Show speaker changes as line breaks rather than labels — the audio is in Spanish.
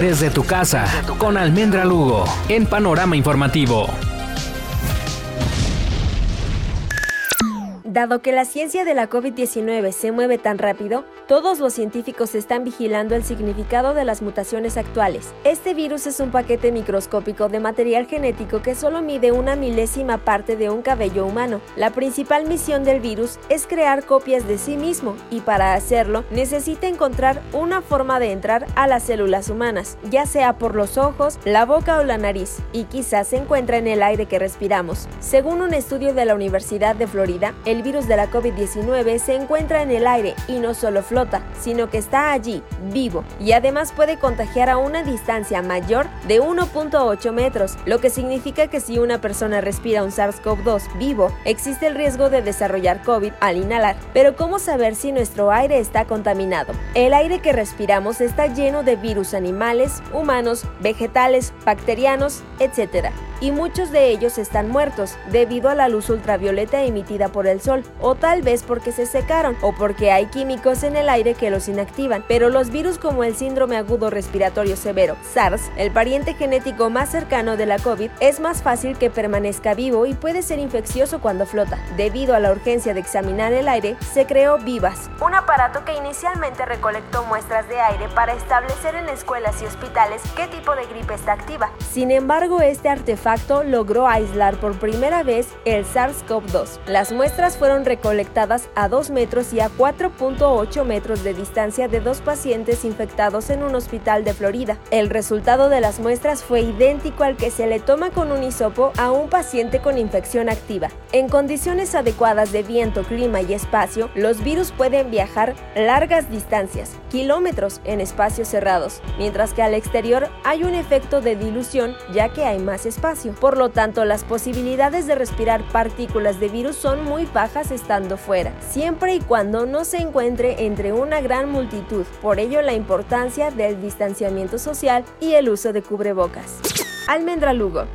desde tu casa con Almendra Lugo en Panorama Informativo.
Dado que la ciencia de la COVID-19 se mueve tan rápido, todos los científicos están vigilando el significado de las mutaciones actuales. Este virus es un paquete microscópico de material genético que solo mide una milésima parte de un cabello humano. La principal misión del virus es crear copias de sí mismo y para hacerlo necesita encontrar una forma de entrar a las células humanas, ya sea por los ojos, la boca o la nariz, y quizás se encuentra en el aire que respiramos. Según un estudio de la Universidad de Florida, el el virus de la COVID-19 se encuentra en el aire y no solo flota, sino que está allí, vivo, y además puede contagiar a una distancia mayor de 1.8 metros, lo que significa que si una persona respira un SARS-CoV-2 vivo, existe el riesgo de desarrollar COVID al inhalar. Pero ¿cómo saber si nuestro aire está contaminado? El aire que respiramos está lleno de virus animales, humanos, vegetales, bacterianos, etc y muchos de ellos están muertos debido a la luz ultravioleta emitida por el sol, o tal vez porque se secaron, o porque hay químicos en el aire que los inactivan. Pero los virus como el síndrome agudo respiratorio severo, SARS, el pariente genético más cercano de la COVID, es más fácil que permanezca vivo y puede ser infeccioso cuando flota. Debido a la urgencia de examinar el aire, se creó Vivas, un aparato que inicialmente recolectó muestras de aire para establecer en escuelas y hospitales qué tipo de gripe está activa. Sin embargo, este artefacto logró aislar por primera vez el SARS-CoV-2. Las muestras fueron recolectadas a 2 metros y a 4.8 metros de distancia de dos pacientes infectados en un hospital de Florida. El resultado de las muestras fue idéntico al que se le toma con un hisopo a un paciente con infección activa. En condiciones adecuadas de viento, clima y espacio, los virus pueden viajar largas distancias, kilómetros en espacios cerrados, mientras que al exterior hay un efecto de dilución ya que hay más espacio. Por lo tanto, las posibilidades de respirar partículas de virus son muy estando fuera, siempre y cuando no se encuentre entre una gran multitud. Por ello, la importancia del distanciamiento social y el uso de cubrebocas. Almendra Lugo